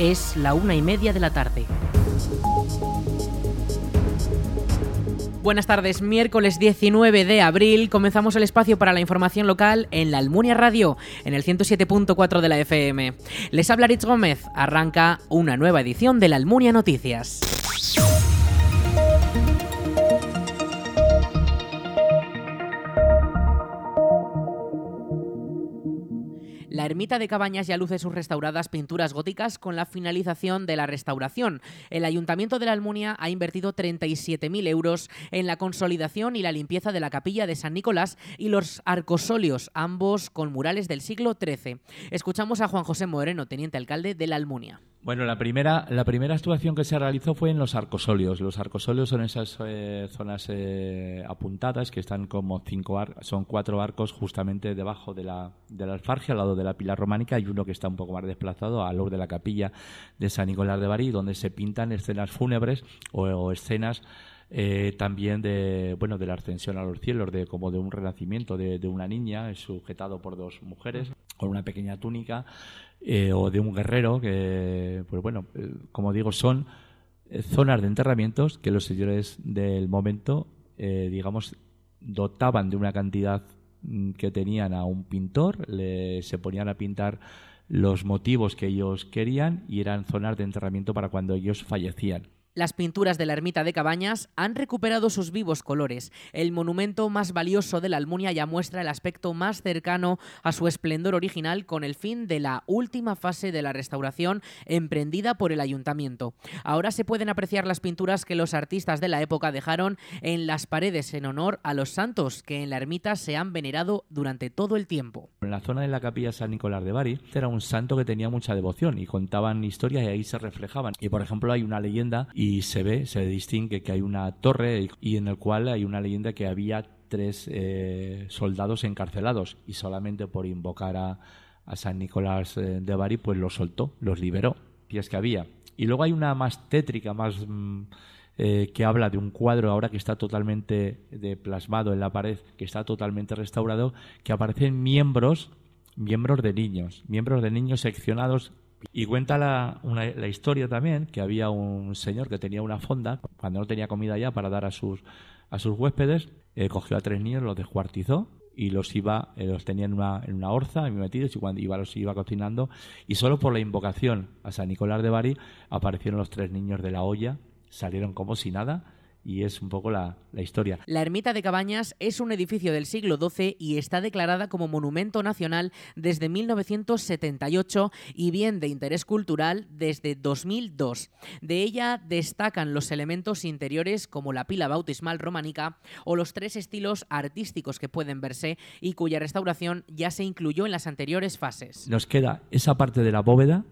Es la una y media de la tarde. Buenas tardes, miércoles 19 de abril comenzamos el espacio para la información local en la Almunia Radio, en el 107.4 de la FM. Les habla Rich Gómez, arranca una nueva edición de la Almunia Noticias. La ermita de Cabañas ya luce sus restauradas pinturas góticas con la finalización de la restauración. El Ayuntamiento de la Almunia ha invertido 37.000 euros en la consolidación y la limpieza de la capilla de San Nicolás y los arcosolios, ambos con murales del siglo XIII. Escuchamos a Juan José Moreno, teniente alcalde de la Almunia. Bueno, la primera, la primera actuación que se realizó fue en los arcosolios. Los arcosolios son esas eh, zonas eh, apuntadas que están como cinco arcos, son cuatro arcos justamente debajo de la, de la alfargia, al lado de la pila románica, y uno que está un poco más desplazado al lado de la capilla de San Nicolás de Bari, donde se pintan escenas fúnebres o, escenas eh, también de bueno de la ascensión a los cielos de como de un renacimiento de, de una niña sujetado por dos mujeres con una pequeña túnica eh, o de un guerrero, que, pues bueno, eh, como digo, son eh, zonas de enterramientos que los señores del momento, digamos, dotaban de una cantidad mm, que tenían a un pintor, le, se ponían a pintar los motivos que ellos querían y eran zonas de enterramiento para cuando ellos fallecían. Las pinturas de la ermita de Cabañas han recuperado sus vivos colores. El monumento más valioso de la Almunia ya muestra el aspecto más cercano a su esplendor original con el fin de la última fase de la restauración emprendida por el ayuntamiento. Ahora se pueden apreciar las pinturas que los artistas de la época dejaron en las paredes en honor a los santos que en la ermita se han venerado durante todo el tiempo. En la zona de la capilla San Nicolás de Bari era un santo que tenía mucha devoción y contaban historias y ahí se reflejaban. Y por ejemplo hay una leyenda y se ve, se distingue que hay una torre y en el cual hay una leyenda que había tres eh, soldados encarcelados y solamente por invocar a, San Nicolás eh, de Bari pues los soltó, los liberó, pies que había. Y luego hay una más tétrica, más mm, eh, que habla de un cuadro ahora que está totalmente de plasmado en la pared, que está totalmente restaurado, que aparecen miembros, miembros de niños, miembros de niños seccionados y cuenta la, la, historia también que había un señor que tenía una fonda, cuando no tenía comida ya para dar a sus, a sus huéspedes, eh, cogió a tres niños, los descuartizó y los iba, eh, los tenía en una, en una orza metidos y cuando iba los iba cocinando. Y solo por la invocación a San Nicolás de Bari aparecieron los tres niños de la olla, salieron como si nada y es un poco la, historia. La ermita de Cabañas es un edificio del siglo XII y está declarada como monumento nacional desde 1978 y bien de interés cultural desde 2002. De ella destacan los elementos interiores como la pila bautismal románica o los tres estilos artísticos que pueden verse y cuya restauración ya se incluyó en las anteriores fases. Nos queda esa parte de la bóveda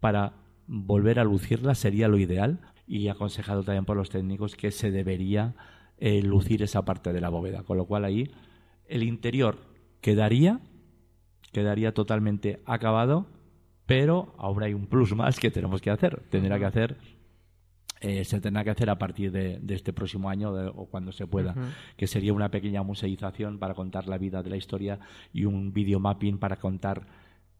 para volver a lucirla sería lo ideal y aconsejado también por los técnicos que se debería eh, lucir esa parte de la bóveda, con lo cual ahí el interior quedaría quedaría totalmente acabado, pero ahora hay un plus más que tenemos que hacer. Tendrá que hacer eh, se tendrá que hacer a partir de, este próximo año o cuando se pueda, que sería una pequeña museización para contar la vida de la historia y un videomapping para contar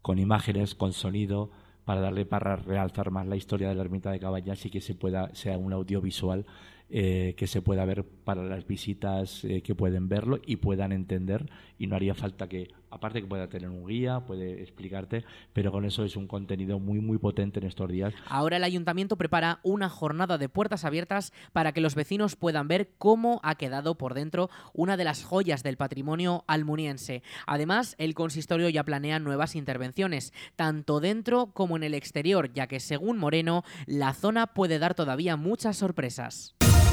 con imágenes, con sonido, para darle para realzar más la historia de la ermita de Cabañas y que se pueda sea un audiovisual eh, que se pueda ver para las visitas eh, que pueden verlo y puedan entender y no haría falta que aparte que pueda tener un guía, puede explicarte, pero con eso es un contenido muy, muy potente en estos días. Ahora el ayuntamiento prepara una jornada de puertas abiertas para que los vecinos puedan ver cómo ha quedado por dentro una de las joyas del patrimonio almuniense. Además, el consistorio ya planea nuevas intervenciones, tanto dentro como en el exterior, ya que según Moreno, la zona puede dar todavía muchas sorpresas.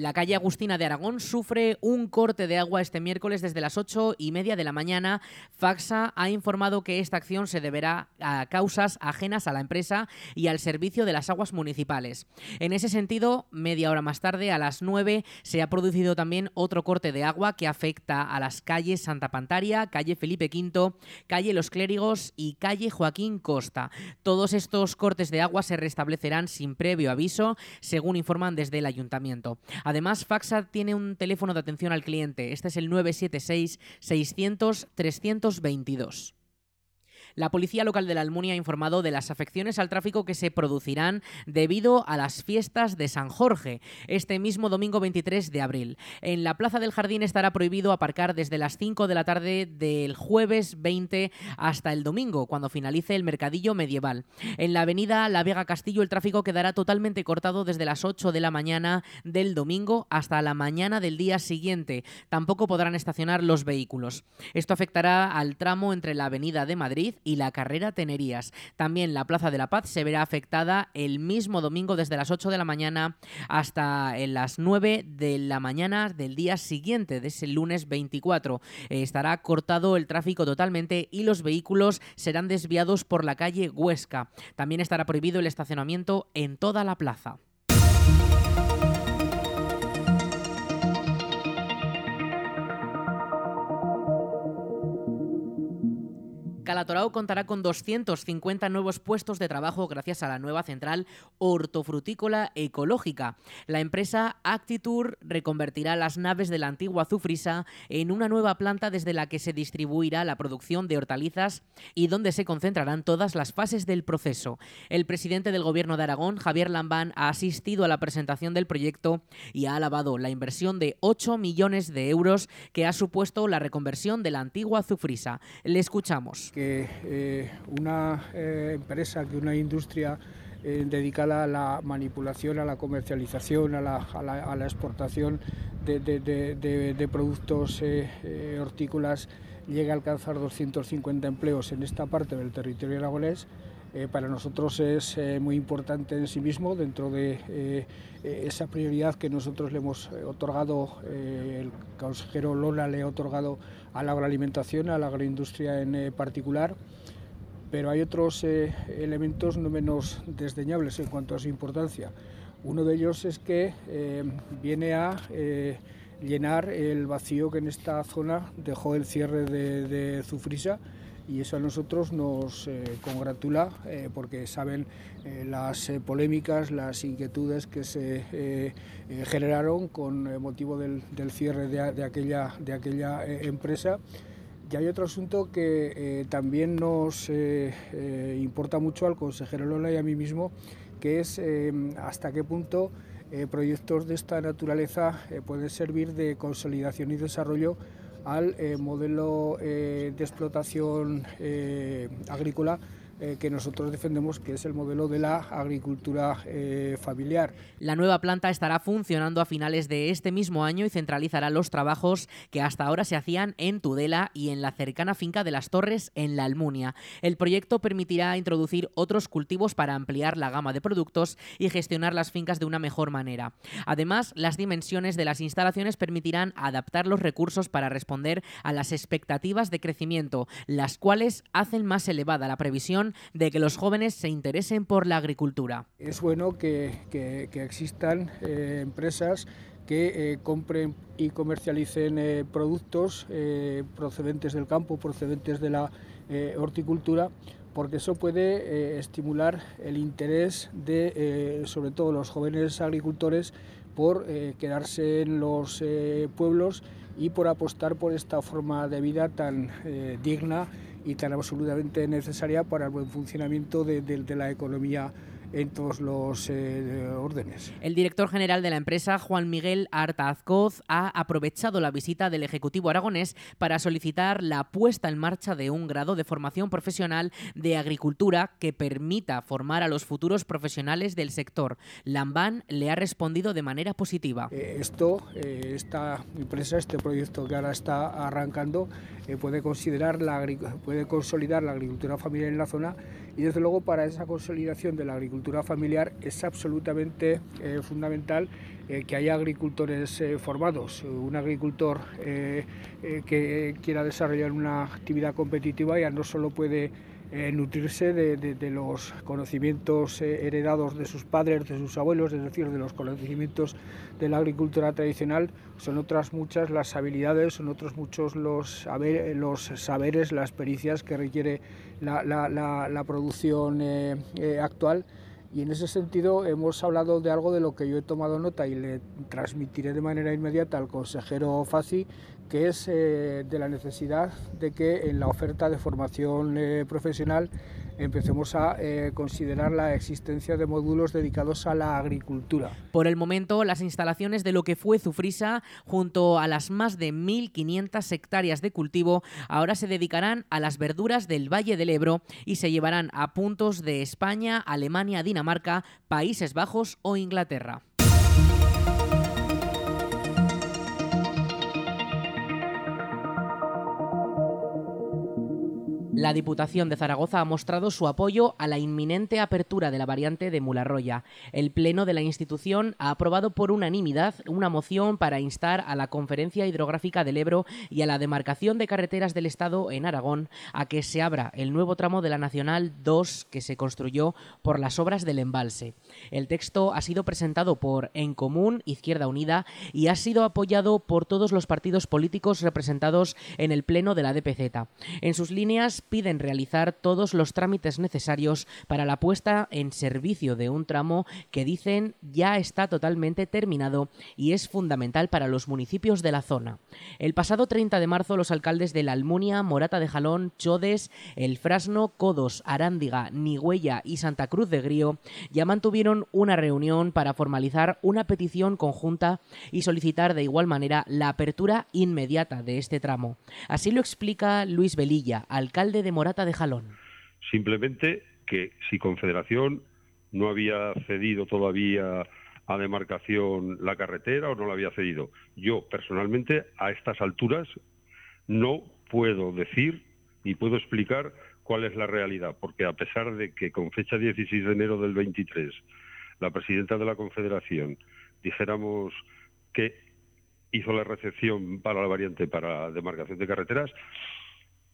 La calle Agustina de Aragón sufre un corte de agua este miércoles desde las ocho y media de la mañana. Faxa ha informado que esta acción se deberá a causas ajenas a la empresa y al servicio de las aguas municipales. En ese sentido, media hora más tarde, a las nueve, se ha producido también otro corte de agua que afecta a las calles Santa Pantaria, calle Felipe V, calle Los Clérigos y calle Joaquín Costa. Todos estos cortes de agua se restablecerán sin previo aviso, según informan desde el ayuntamiento. Además, Faxa tiene un teléfono de atención al cliente. Este es el 976 600 322. La policía local de la Almunia ha informado de las afecciones al tráfico que se producirán debido a las fiestas de San Jorge este mismo domingo 23 de abril. En la Plaza del Jardín estará prohibido aparcar desde las 5 de la tarde del jueves 20 hasta el domingo, cuando finalice el mercadillo medieval. En la avenida La Vega Castillo el tráfico quedará totalmente cortado desde las 8 de la mañana del domingo hasta la mañana del día siguiente. Tampoco podrán estacionar los vehículos. Esto afectará al tramo entre la avenida de Madrid y la carrera Tenerías. También la Plaza de la Paz se verá afectada el mismo domingo desde las 8 de la mañana hasta las 9 de la mañana del día siguiente, de ese lunes 24. estará cortado el tráfico totalmente y los vehículos serán desviados por la calle Huesca. También estará prohibido el estacionamiento en toda la plaza. Calatorao contará con 250 nuevos puestos de trabajo gracias a la nueva central hortofrutícola ecológica. La empresa Actitur reconvertirá las naves de la antigua Zufrisa en una nueva planta desde la que se distribuirá la producción de hortalizas y donde se concentrarán todas las fases del proceso. El presidente del Gobierno de Aragón, Javier Lambán, ha asistido a la presentación del proyecto y ha alabado la inversión de 8 millones de euros que ha supuesto la reconversión de la antigua Zufrisa. Le escuchamos que eh, una eh, empresa, que una industria eh, dedicada a la manipulación, a la comercialización, a la, exportación de, productos hortícolas llegue a alcanzar 250 empleos en esta parte del territorio aragonés, para nosotros es muy importante en sí mismo dentro de esa prioridad que nosotros le hemos otorgado, el consejero Lola le ha otorgado a la agroalimentación, a la agroindustria en eh, particular, pero hay otros eh, elementos no menos desdeñables en cuanto a su importancia. Uno de ellos es que eh, viene a llenar el vacío que en esta zona dejó el cierre de, de Zufrisa y eso a nosotros nos congratula porque saben las polémicas, las inquietudes que se generaron con motivo del, cierre de, aquella, de aquella empresa. Y hay otro asunto que también nos importa mucho al consejero Lola y a mí mismo, que es hasta qué punto proyectos de esta naturaleza pueden servir de consolidación y desarrollo al modelo de explotación agrícola eh, que nosotros defendemos, que es el modelo de la agricultura eh, familiar. La nueva planta estará funcionando a finales de este mismo año y centralizará los trabajos que hasta ahora se hacían en Tudela y en la cercana finca de las Torres en la Almunia. El proyecto permitirá introducir otros cultivos para ampliar la gama de productos y gestionar las fincas de una mejor manera. Además, las dimensiones de las instalaciones permitirán adaptar los recursos para responder a las expectativas de crecimiento, las cuales hacen más elevada la previsión de que los jóvenes se interesen por la agricultura. Es bueno que, existan eh, empresas que eh, compren y comercialicen eh, productos procedentes del campo, procedentes de la horticultura, porque eso puede estimular el interés de, sobre todo, los jóvenes agricultores por quedarse en los pueblos y por apostar por esta forma de vida tan digna y tan absolutamente necesaria para el buen funcionamiento de, de la economía en todos los eh, órdenes. El director general de la empresa, Juan Miguel Artazcoz, ha aprovechado la visita del Ejecutivo aragonés para solicitar la puesta en marcha de un grado de formación profesional de agricultura que permita formar a los futuros profesionales del sector. Lambán le ha respondido de manera positiva. Eh, esto, eh, esta empresa, este proyecto que ahora está arrancando, puede, considerar la, puede consolidar la agricultura familiar en la zona y desde luego para esa consolidación de la agricultura familiar es absolutamente eh, fundamental eh, que haya agricultores eh, formados. Un agricultor que quiera desarrollar una actividad competitiva ya no solo puede nutrirse de, los conocimientos heredados de sus padres, de sus abuelos, es decir, de los conocimientos de la agricultura tradicional, son otras muchas las habilidades, son otros muchos los, los saberes, las pericias que requiere la, producción actual Y en ese sentido hemos hablado de algo de lo que yo he tomado nota y le transmitiré de manera inmediata al consejero Faci, que es eh, de la necesidad de que en la oferta de formación eh, profesional empecemos a eh, considerar la existencia de módulos dedicados a la agricultura. Por el momento, las instalaciones de lo que fue Zufrisa, junto a las más de 1.500 hectáreas de cultivo, ahora se dedicarán a las verduras del Valle del Ebro y se llevarán a puntos de España, Alemania, Dinamarca, Países Bajos o Inglaterra. La Diputación de Zaragoza ha mostrado su apoyo a la inminente apertura de la variante de Mularroya. El Pleno de la institución ha aprobado por unanimidad una moción para instar a la Conferencia Hidrográfica del Ebro y a la demarcación de carreteras del Estado en Aragón a que se abra el nuevo tramo de la Nacional 2 que se construyó por las obras del embalse. El texto ha sido presentado por En Común, Izquierda Unida, y ha sido apoyado por todos los partidos políticos representados en el Pleno de la DPZ. En sus líneas piden realizar todos los trámites necesarios para la puesta en servicio de un tramo que dicen ya está totalmente terminado y es fundamental para los municipios de la zona. El pasado 30 de marzo los alcaldes de La Almunia, Morata de Jalón, Chodes, El Frasno, Codos, Arándiga, Nigüella y Santa Cruz de Grío ya mantuvieron una reunión para formalizar una petición conjunta y solicitar de igual manera la apertura inmediata de este tramo. Así lo explica Luis Velilla, alcalde de Morata de Jalón. Simplemente que si Confederación no había cedido todavía a demarcación la carretera o no la había cedido. Yo personalmente a estas alturas no puedo decir ni puedo explicar cuál es la realidad, porque a pesar de que con fecha 16 de enero del 23 la presidenta de la Confederación dijéramos que hizo la recepción para la variante para demarcación de carreteras,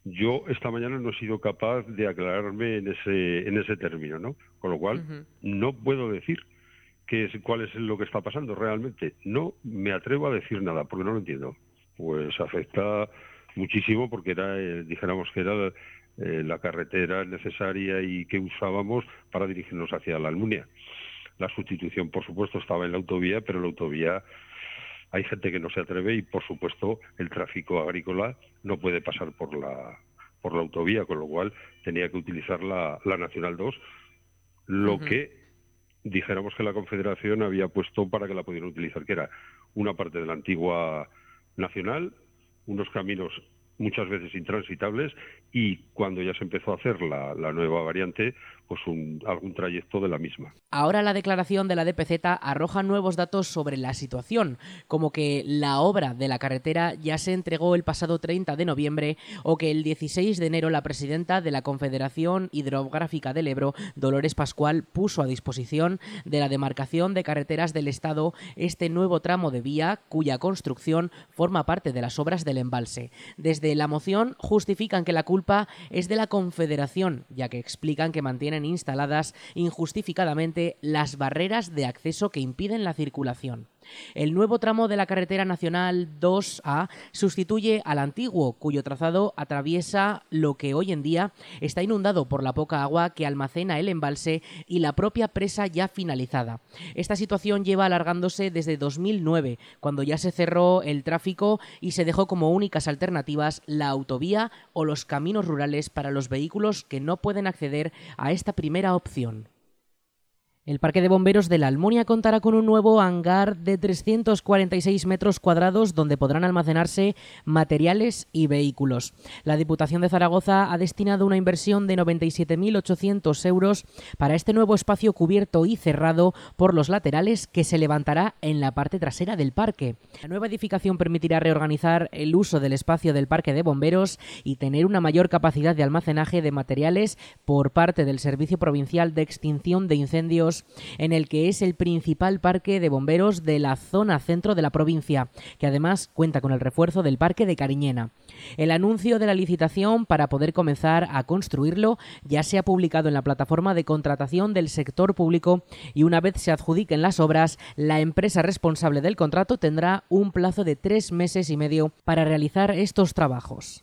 yo esta mañana no he sido capaz de aclararme en ese, en ese término, ¿no? Con lo cual, no puedo decir qué es, cuál es lo que está pasando realmente. No me atrevo a decir nada, porque no lo entiendo. Pues afecta muchísimo porque era, eh, dijéramos que era eh, la carretera necesaria y que usábamos para dirigirnos hacia la Almunia. La sustitución, por supuesto, estaba en la autovía, pero la autovía hay gente que no se atreve y, por supuesto, el tráfico agrícola no puede pasar por la, por la autovía, con lo cual tenía que utilizar la, Nacional 2, lo que dijéramos que la Confederación había puesto para que la pudieran utilizar, que era una parte de la antigua Nacional, unos caminos muchas veces intransitables y cuando ya se empezó a hacer la, nueva variante, pues un, algún trayecto de la misma. Ahora la declaración de la DPZ arroja nuevos datos sobre la situación, como que la obra de la carretera ya se entregó el pasado 30 de noviembre o que el 16 de enero la presidenta de la Confederación Hidrográfica del Ebro, Dolores Pascual, puso a disposición de la demarcación de carreteras del Estado este nuevo tramo de vía cuya construcción forma parte de las obras del embalse. Desde la moción justifican que la culpa es de la Confederación, ya que explican que mantienen instaladas injustificadamente las barreras de acceso que impiden la circulación. El nuevo tramo de la carretera nacional 2A sustituye al antiguo, cuyo trazado atraviesa lo que hoy en día está inundado por la poca agua que almacena el embalse y la propia presa ya finalizada. Esta situación lleva alargándose desde 2009, cuando ya se cerró el tráfico y se dejó como únicas alternativas la autovía o los caminos rurales para los vehículos que no pueden acceder a esta primera opción. El Parque de Bomberos de la Almunia contará con un nuevo hangar de 346 metros cuadrados donde podrán almacenarse materiales y vehículos. La Diputación de Zaragoza ha destinado una inversión de 97.800 euros para este nuevo espacio cubierto y cerrado por los laterales que se levantará en la parte trasera del parque. La nueva edificación permitirá reorganizar el uso del espacio del Parque de Bomberos y tener una mayor capacidad de almacenaje de materiales por parte del Servicio Provincial de Extinción de Incendios en el que es el principal parque de bomberos de la zona centro de la provincia, que además cuenta con el refuerzo del parque de Cariñena. El anuncio de la licitación para poder comenzar a construirlo ya se ha publicado en la plataforma de contratación del sector público y una vez se adjudiquen las obras, la empresa responsable del contrato tendrá un plazo de tres meses y medio para realizar estos trabajos.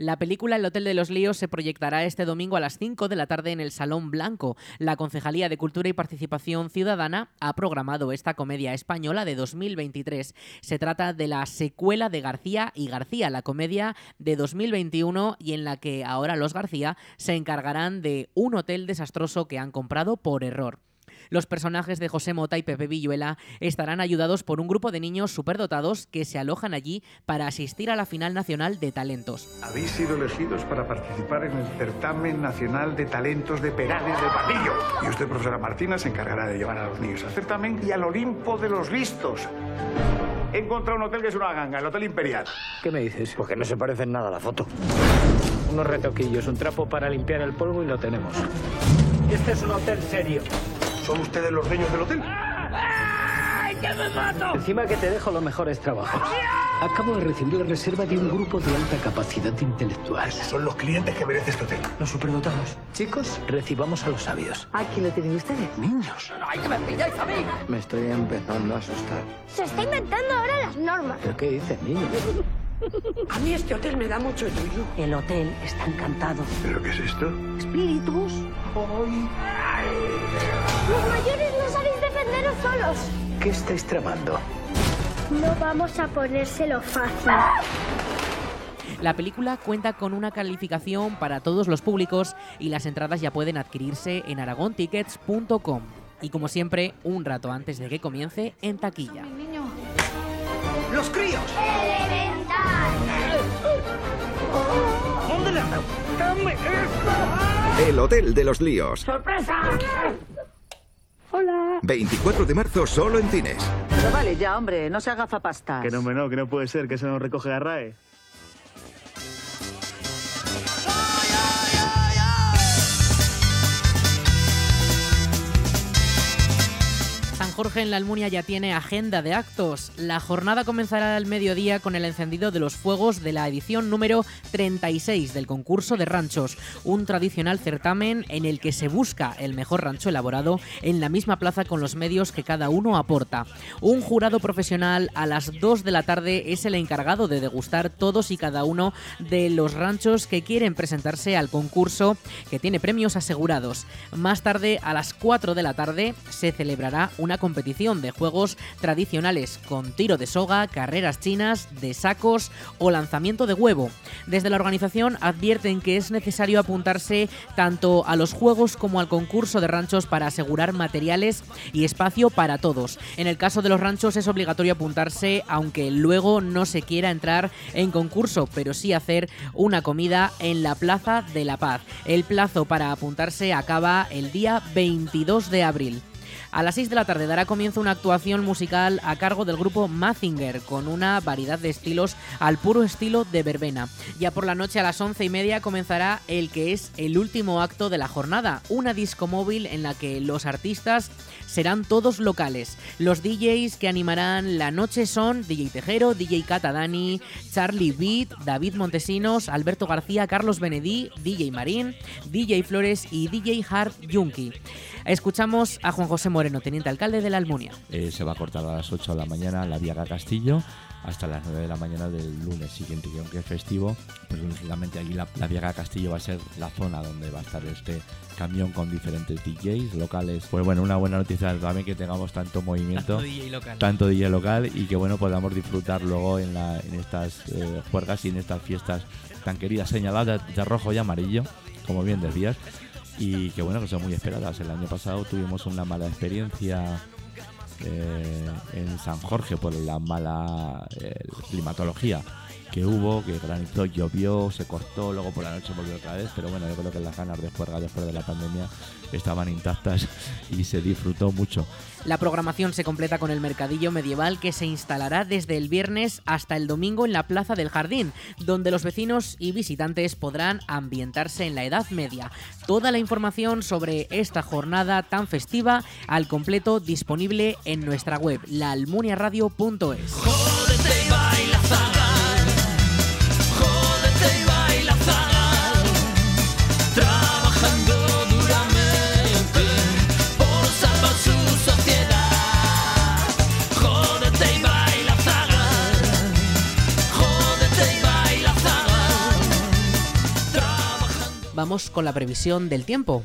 La película El Hotel de los Líos se proyectará este domingo a las 5 de la tarde en el Salón Blanco. La Concejalía de Cultura y Participación Ciudadana ha programado esta comedia española de 2023. Se trata de la secuela de García y García, la comedia de 2021 y en la que ahora los García se encargarán de un hotel desastroso que han comprado por error. Los personajes de José Mota y Pepe Villuela estarán ayudados por un grupo de niños superdotados que se alojan allí para asistir a la final nacional de talentos. Habéis sido elegidos para participar en el certamen nacional de talentos de Perales de Padillo. Y usted, profesora Martina, se encargará de llevar a los niños al certamen y al Olimpo de los listos. He encontrado un hotel que es una ganga, el Hotel Imperial. ¿Qué me dices? Porque no se parece en nada a la foto. Unos retoquillos, un trapo para limpiar el polvo y lo tenemos. Este es un hotel serio. ¿Son ustedes los dueños del hotel? ¡Ay, que me mato! Encima que te dejo los mejores trabajos. Acabo de recibir la reserva de un grupo de alta capacidad intelectual. Son los clientes que merece este hotel. Los superdotados. Chicos, recibamos a los sabios. Aquí lo tienen ustedes. Niños. ¡Ay, que me pilláis a mí! Me estoy empezando a asustar. Se está inventando ahora las normas. ¿Pero qué dices, niño? A mí este hotel me da mucho yuyu. El hotel está encantado. ¿Pero qué es esto? Espíritus. Los mayores no sabéis defenderos solos. ¿Qué estáis tramando? No vamos a ponérselo fácil. La película cuenta con una calificación para todos los públicos y las entradas ya pueden adquirirse en aragontickets.com. Y como siempre, un rato antes de que comience, en taquilla. ¡Los críos! ¿Dónde le has dado? El Hotel de los Líos. ¡Sorpresa! Hola. 24 de marzo solo en cines. Pero vale ya, hombre, no se haga zapastas. Que no, me no, que no puede ser, que se nos recoge la RAE. Jorge en la Almunia ya tiene agenda de actos. La jornada comenzará al mediodía con el encendido de los fuegos de la edición número 36 del concurso de ranchos, un tradicional certamen en el que se busca el mejor rancho elaborado en la misma plaza con los medios que cada uno aporta. Un jurado profesional a las 2 de la tarde es el encargado de degustar todos y cada uno de los ranchos que quieren presentarse al concurso que tiene premios asegurados. Más tarde, a las 4 de la tarde, se celebrará una competición de juegos tradicionales con tiro de soga, carreras chinas, de sacos o lanzamiento de huevo. Desde la organización advierten que es necesario apuntarse tanto a los juegos como al concurso de ranchos para asegurar materiales y espacio para todos. En el caso de los ranchos es obligatorio apuntarse aunque luego no se quiera entrar en concurso, pero sí hacer una comida en la Plaza de la Paz. El plazo para apuntarse acaba el día 22 de abril. A las 6 de la tarde dará comienzo una actuación musical a cargo del grupo Mazinger, con una variedad de estilos al puro estilo de verbena. Ya por la noche a las 11 y media comenzará el que es el último acto de la jornada, una disco móvil en la que los artistas serán todos locales. Los DJs que animarán la noche son DJ Tejero, DJ Catadani, Charlie Beat, David Montesinos, Alberto García, Carlos Benedí, DJ Marín, DJ Flores y DJ Hard Yunki. Escuchamos a Juan José Moreno, teniente alcalde de la Almunia. Eh, se va a cortar a las 8 de la mañana la Viaga Castillo hasta las 9 de la mañana del lunes siguiente, que aunque es festivo, pues lógicamente aquí la, la Viaga Castillo va a ser la zona donde va a estar este camión con diferentes DJs locales. Pues bueno, una buena noticia también que tengamos tanto movimiento, Tanto DJ local. tanto DJ local y que bueno podamos disfrutar luego en, la, en estas eh, juergas y en estas fiestas tan queridas, señaladas de rojo y amarillo, como bien decías, y que bueno, que son muy esperadas. El año pasado tuvimos una mala experiencia eh, en San Jorge por la mala eh, climatología que hubo, que granizó, llovió, se cortó, luego por la noche volvió otra vez, pero bueno, yo creo que las ganas de juerga después de la pandemia estaban intactas y se disfrutó mucho. La programación se completa con el mercadillo medieval que se instalará desde el viernes hasta el domingo en la Plaza del Jardín, donde los vecinos y visitantes podrán ambientarse en la Edad Media. Toda la información sobre esta jornada tan festiva al completo disponible en nuestra web, laalmuniaradio.es. Con la previsión del tiempo.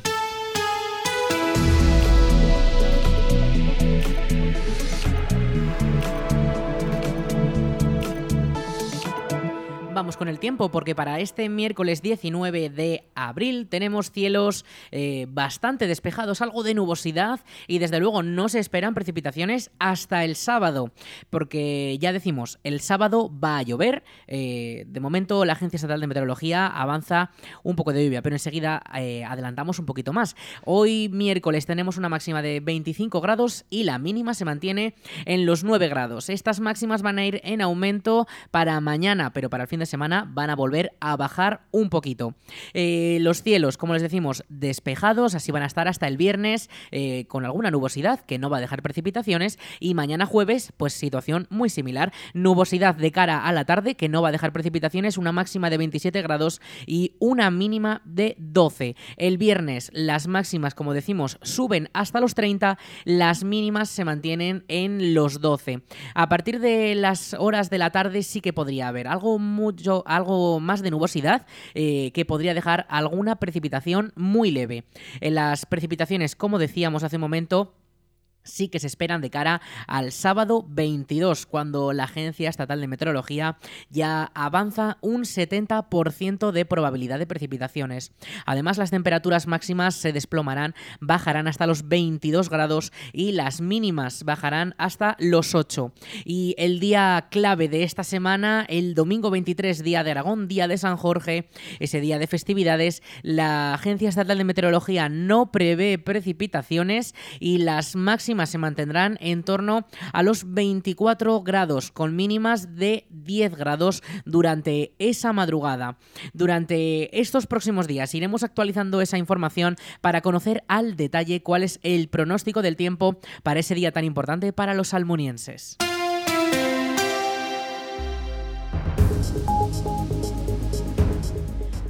Vamos con el tiempo porque para este miércoles 19 de abril tenemos cielos eh, bastante despejados, algo de nubosidad y desde luego no se esperan precipitaciones hasta el sábado porque ya decimos, el sábado va a llover. eh, de momento la Agencia Estatal de Meteorología avanza un poco de lluvia, pero enseguida eh, adelantamos un poquito más. Hoy miércoles tenemos una máxima de 25 grados y la mínima se mantiene en los 9 grados. Estas máximas van a ir en aumento para mañana, pero para el fin de semana van a volver a bajar un poquito. Eh, los cielos, como les decimos, despejados, así van a estar hasta el viernes eh, con alguna nubosidad que no va a dejar precipitaciones y mañana jueves, pues situación muy similar. Nubosidad de cara a la tarde que no va a dejar precipitaciones, una máxima de 27 grados y una mínima de 12. El viernes las máximas, como decimos, suben hasta los 30, las mínimas se mantienen en los 12. A partir de las horas de la tarde sí que podría haber algo algo más de nubosidad eh, que podría dejar alguna precipitación muy leve. En las precipitaciones, como decíamos hace un momento, sí que se esperan de cara al sábado 22, cuando la Agencia Estatal de Meteorología ya avanza un 70% de probabilidad de precipitaciones. Además, las temperaturas máximas se desplomarán, bajarán hasta los 22 grados y las mínimas bajarán hasta los 8. Y el día clave de esta semana, el domingo 23, día de Aragón, día de San Jorge, ese día de festividades, la Agencia Estatal de Meteorología no prevé precipitaciones y las se mantendrán en torno a los 24 grados, con mínimas de 10 grados durante esa madrugada. Durante estos próximos días iremos actualizando esa información para conocer al detalle cuál es el pronóstico del tiempo para ese día tan importante para los almunienses.